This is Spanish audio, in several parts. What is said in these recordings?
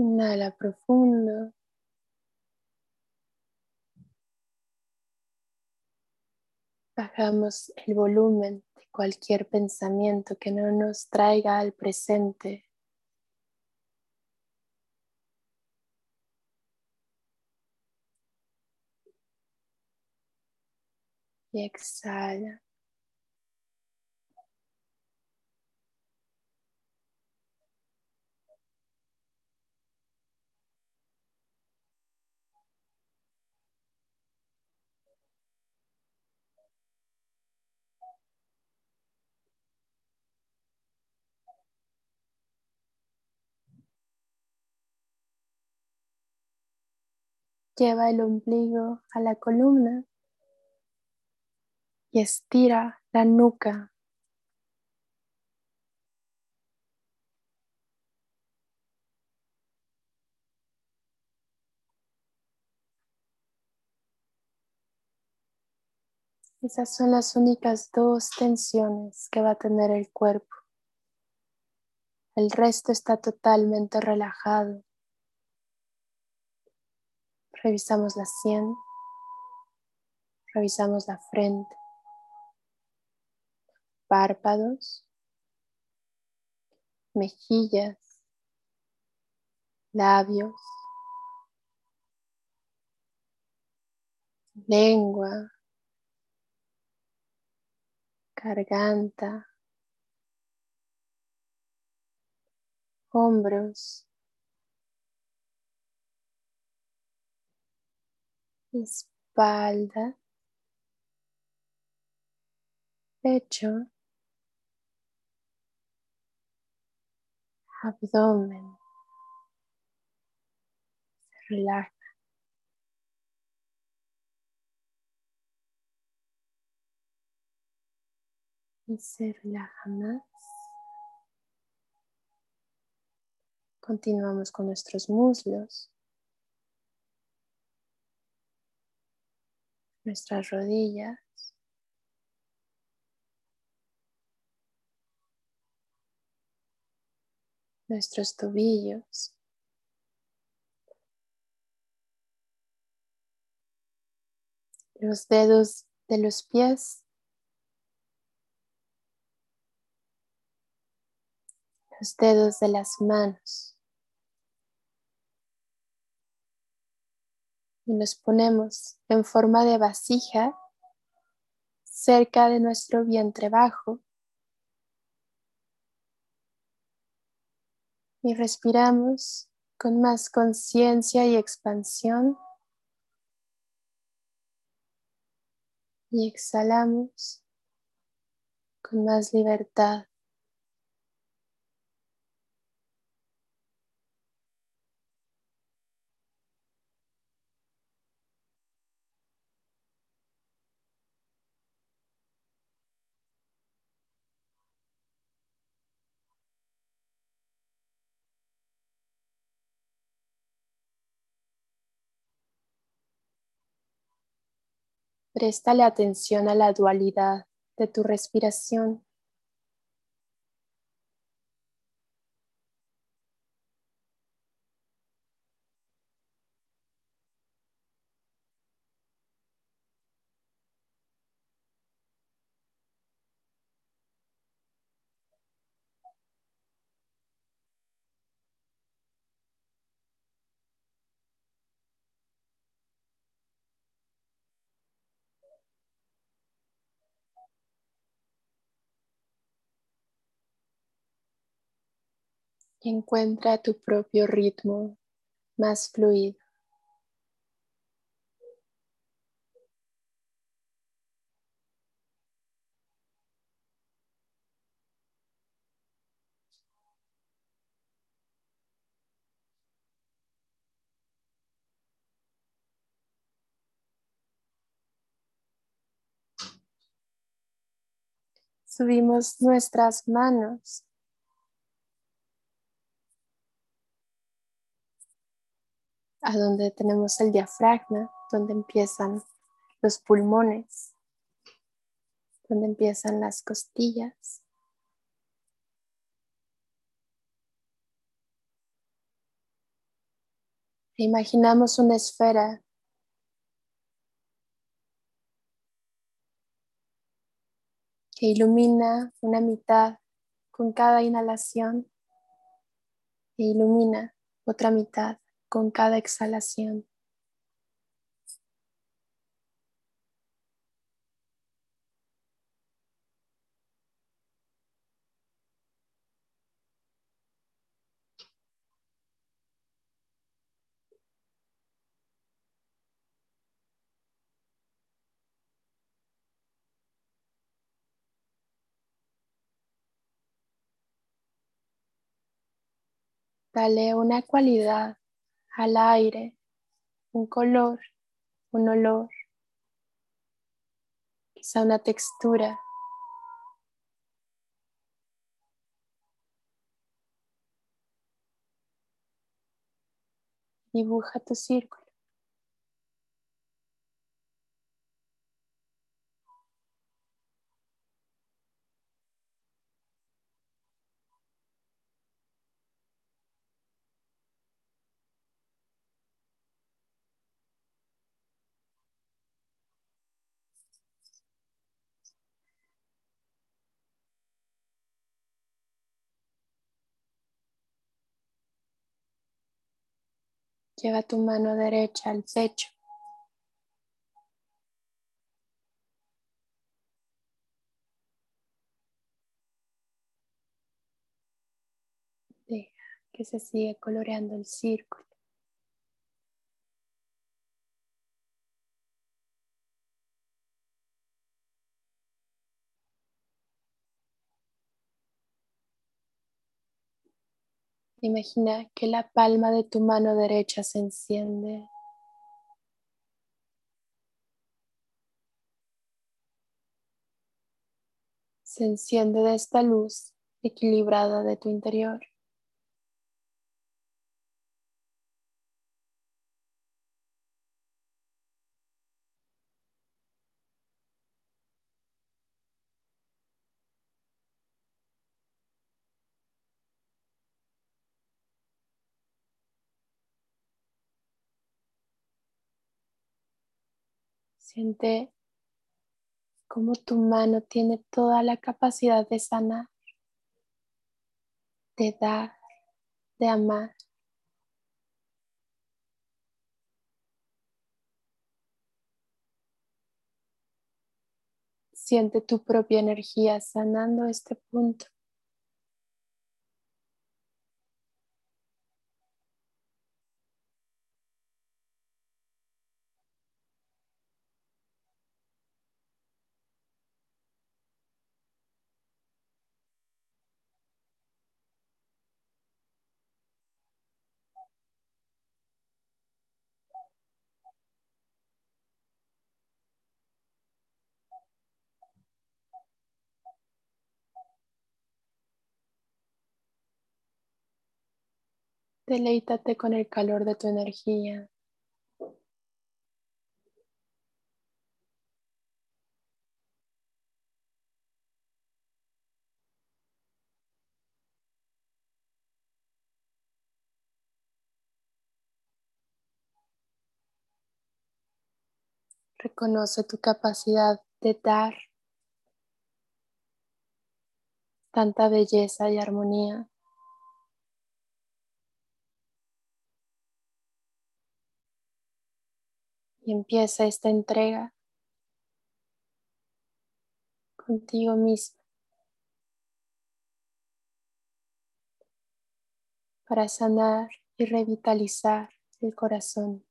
Inhala profundo. Bajamos el volumen de cualquier pensamiento que no nos traiga al presente. Y exhala. Lleva el ombligo a la columna y estira la nuca. Esas son las únicas dos tensiones que va a tener el cuerpo. El resto está totalmente relajado. Revisamos la sien, revisamos la frente, párpados, mejillas, labios, lengua, garganta, hombros, espalda, pecho, abdomen. Se relaja. Y se relaja más. Continuamos con nuestros muslos. Nuestras rodillas. Nuestros tobillos. Los dedos de los pies. Los dedos de las manos. Y nos ponemos en forma de vasija cerca de nuestro vientre bajo y respiramos con más conciencia y expansión y exhalamos con más libertad. Préstale atención a la dualidad de tu respiración. Encuentra tu propio ritmo más fluido. Subimos nuestras manos a donde tenemos el diafragma, donde empiezan los pulmones, donde empiezan las costillas. Imaginamos una esfera que ilumina una mitad con cada inhalación e ilumina otra mitad con cada exhalación. Dale una cualidad al aire, un color, un olor, quizá una textura. Dibuja tu círculo. Lleva tu mano derecha al pecho. Deja que se siga coloreando el círculo. Imagina que la palma de tu mano derecha se enciende. Se enciende de esta luz equilibrada de tu interior. Siente cómo tu mano tiene toda la capacidad de sanar, de dar, de amar. Siente tu propia energía sanando este punto. Deleítate con el calor de tu energía. Reconoce tu capacidad de dar tanta belleza y armonía. Y empieza esta entrega contigo mismo para sanar y revitalizar el corazón.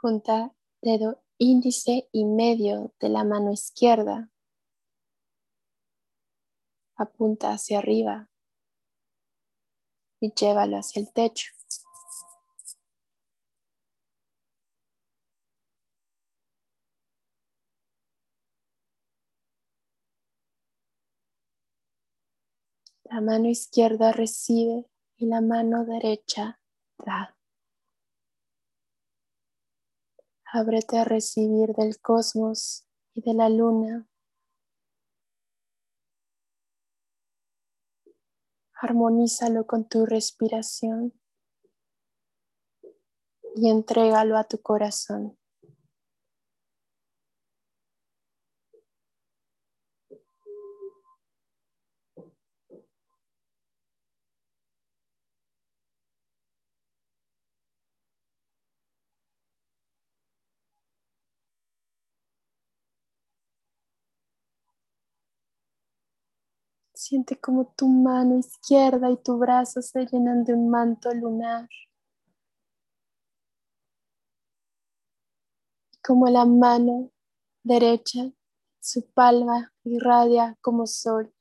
Junta dedo índice y medio de la mano izquierda. Apunta hacia arriba y llévalo hacia el techo. La mano izquierda recibe y la mano derecha da. Ábrete a recibir del cosmos y de la luna. Armonízalo con tu respiración y entrégalo a tu corazón. Siente como tu mano izquierda y tu brazo se llenan de un manto lunar. Como la mano derecha, su palma irradia como sol.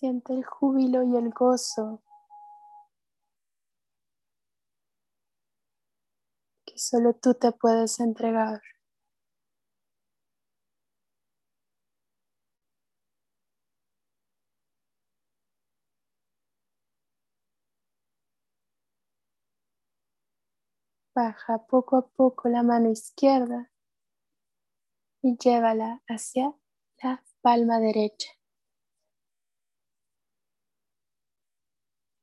Siente el júbilo y el gozo que solo tú te puedes entregar. Baja poco a poco la mano izquierda y llévala hacia la palma derecha.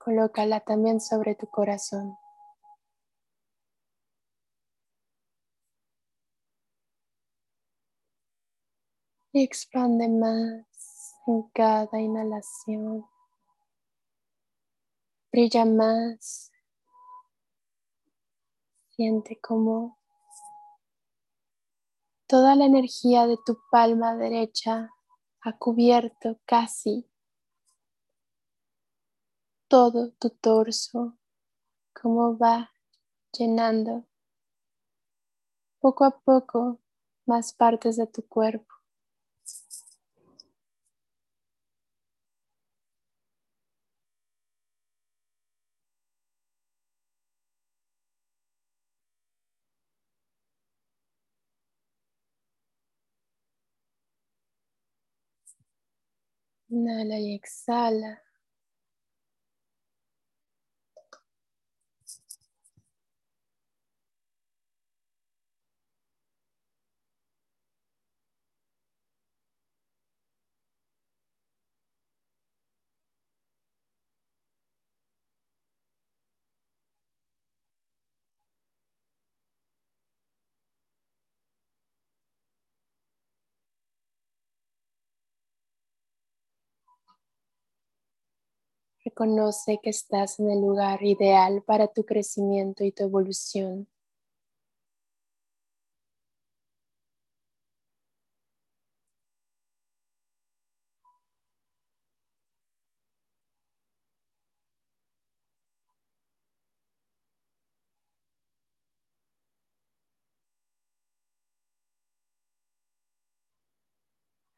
Colócala también sobre tu corazón. Y expande más en cada inhalación. Brilla más. Siente como toda la energía de tu palma derecha ha cubierto casi todo tu torso, cómo va llenando poco a poco más partes de tu cuerpo. Inhala y exhala. Reconoce que estás en el lugar ideal para tu crecimiento y tu evolución.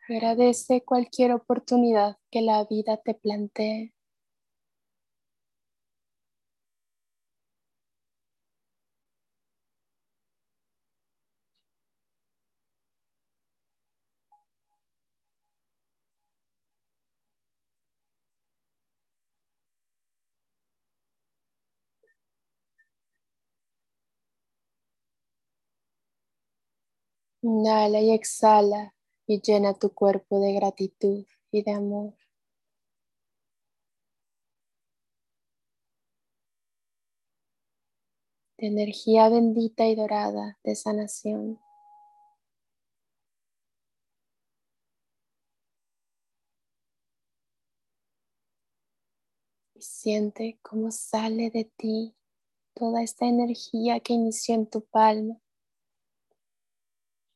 Agradece cualquier oportunidad que la vida te plantee. Inhala y exhala y llena tu cuerpo de gratitud y de amor. De energía bendita y dorada de sanación. Y siente cómo sale de ti toda esta energía que inició en tu palma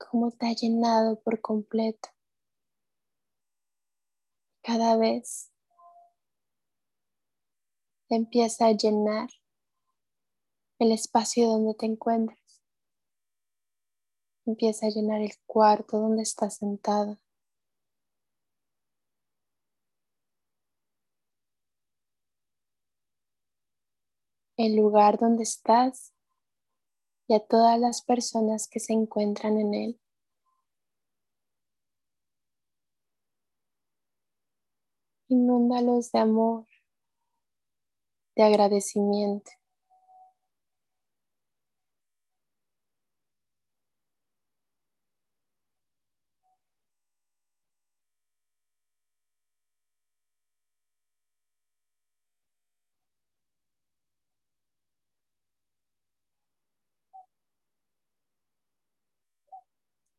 cómo te ha llenado por completo. Cada vez empieza a llenar el espacio donde te encuentras. Empieza a llenar el cuarto donde estás sentado. El lugar donde estás y a todas las personas que se encuentran en él. Inúndalos de amor, de agradecimiento.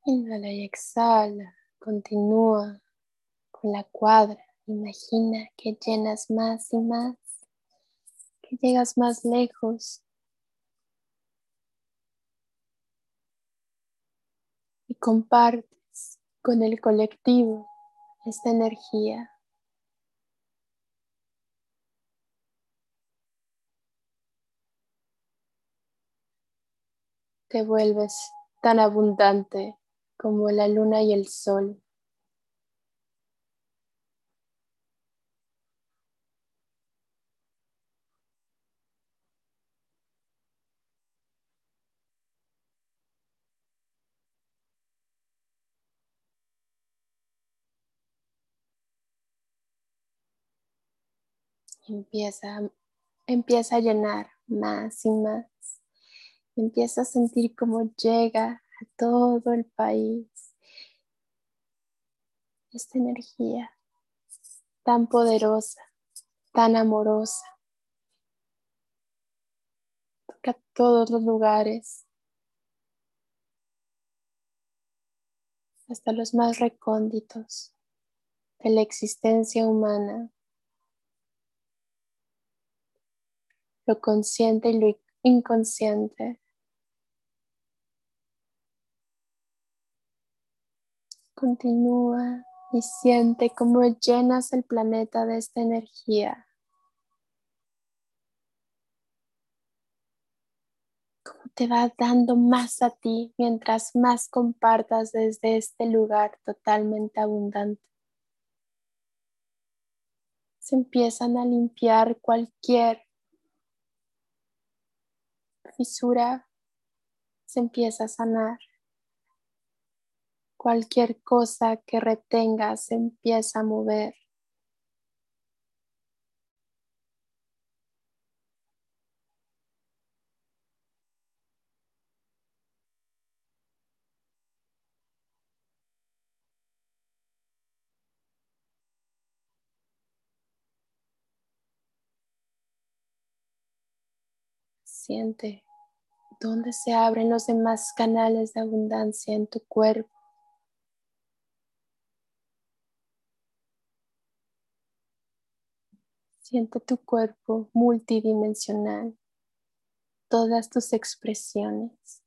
Inhala y exhala. Continúa con la cuadra. Imagina que llenas más y más, que llegas más lejos. Y compartes con el colectivo esta energía. Te vuelves tan abundante como la luna y el sol. Empieza, empieza a llenar más y más. Empieza a sentir cómo llega a todo el país esta energía tan poderosa, tan amorosa. Toca todos los lugares, hasta los más recónditos de la existencia humana. Lo consciente y lo inconsciente. Continúa y siente cómo llenas el planeta de esta energía. Cómo te va dando más a ti mientras más compartas desde este lugar totalmente abundante. Se empiezan a limpiar cualquier fisura, se empieza a sanar. Cualquier cosa que retenga se empieza a mover. Siente dónde se abren los demás canales de abundancia en tu cuerpo. Siente tu cuerpo multidimensional, todas tus expresiones.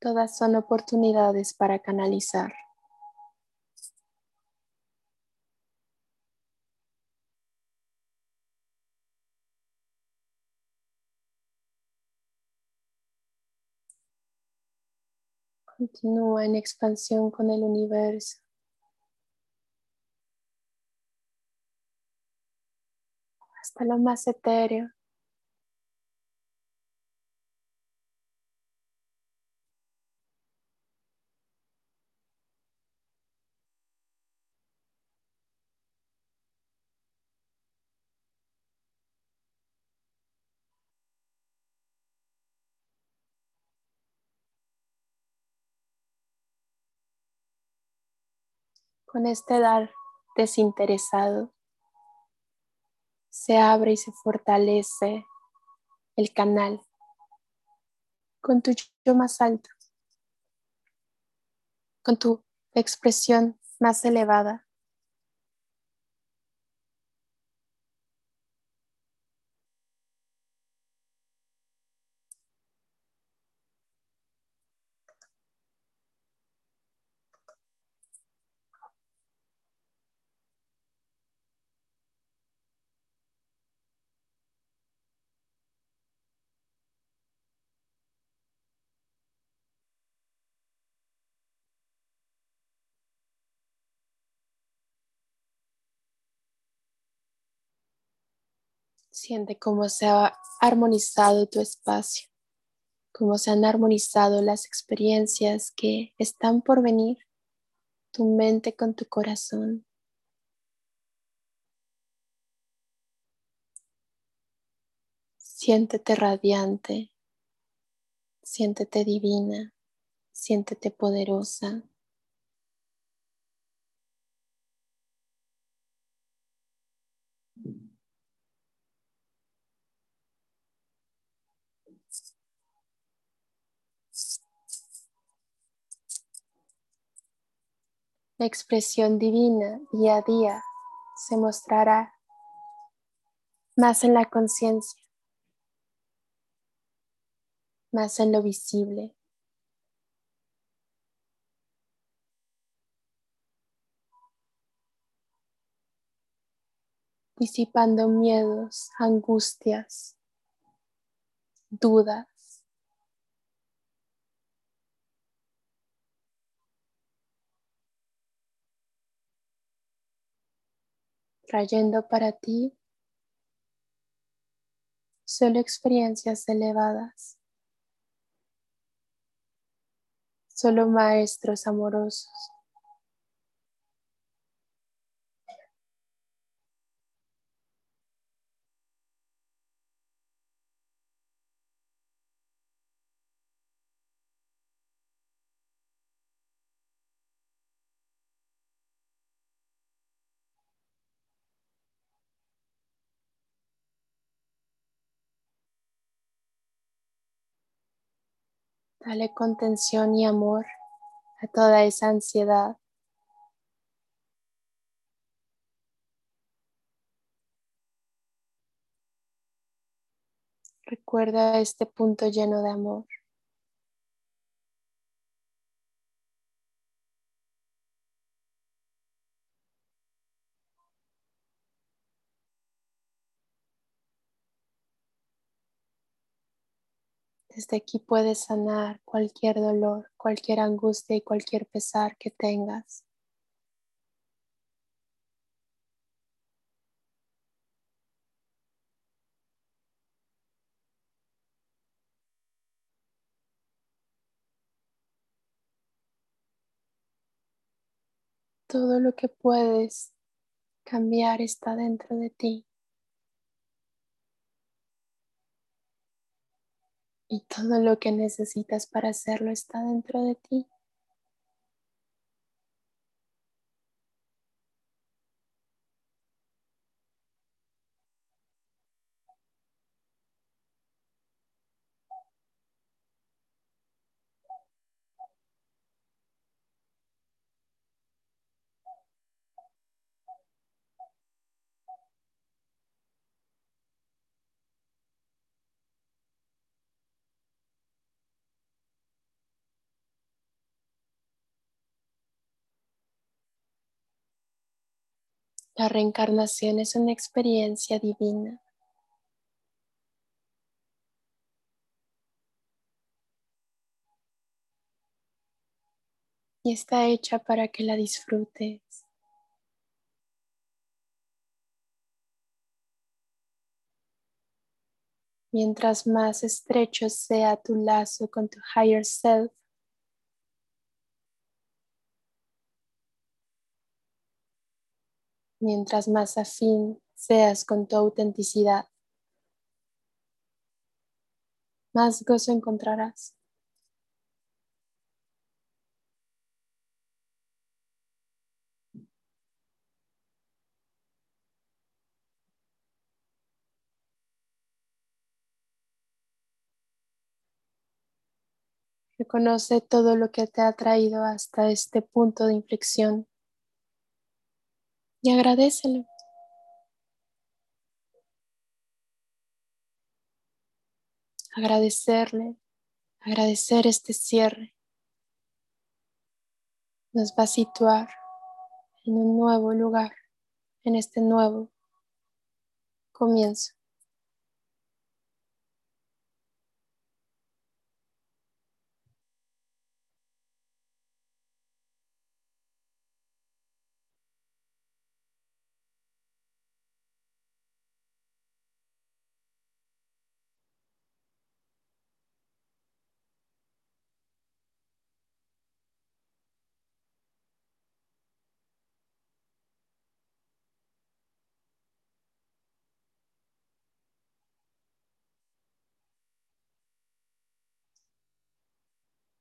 Todas son oportunidades para canalizar. Continúa en expansión con el universo. Hasta lo más etéreo. Con este dar desinteresado se abre y se fortalece el canal con tu yo más alto, con tu expresión más elevada. Siente cómo se ha armonizado tu espacio, cómo se han armonizado las experiencias que están por venir, tu mente con tu corazón. Siéntete radiante, siéntete divina, siéntete poderosa. La expresión divina día a día se mostrará más en la conciencia, más en lo visible. disipando miedos, angustias, dudas. Trayendo para ti solo experiencias elevadas, solo maestros amorosos. Dale contención y amor a toda esa ansiedad. Recuerda este punto lleno de amor. Desde aquí puedes sanar cualquier dolor, cualquier angustia y cualquier pesar que tengas. Todo lo que puedes cambiar está dentro de ti. Y todo lo que necesitas para hacerlo está dentro de ti. La reencarnación es una experiencia divina. Y está hecha para que la disfrutes. Mientras más estrecho sea tu lazo con tu higher self, mientras más afín seas con tu autenticidad, más gozo encontrarás. Reconoce todo lo que te ha traído hasta este punto de inflexión y agradecelo. Agradecerle, agradecer este cierre nos va a situar en un nuevo lugar, en este nuevo comienzo.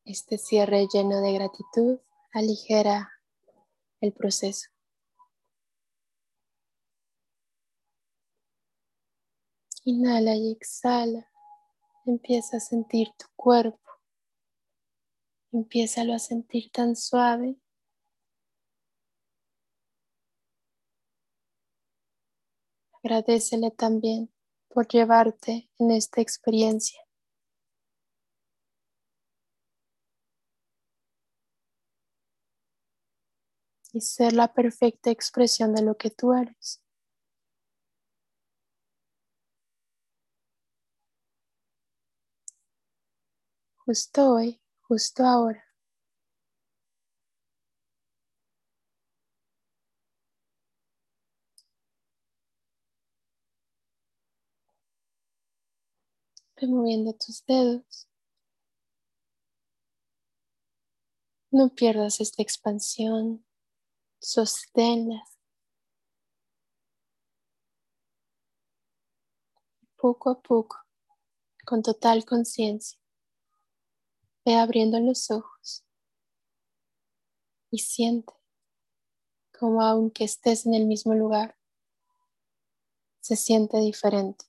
Este cierre lleno de gratitud aligera el proceso. Inhala y exhala. Empieza a sentir tu cuerpo. Empieza a sentir tan suave. Agradecele también por llevarte en esta experiencia. Y ser la perfecta expresión de lo que tú eres. Justo hoy, justo ahora. removiendo tus dedos. No pierdas esta expansión, sosténla. Poco a poco, con total conciencia, ve abriendo los ojos y siente como aunque estés en el mismo lugar, se siente diferente.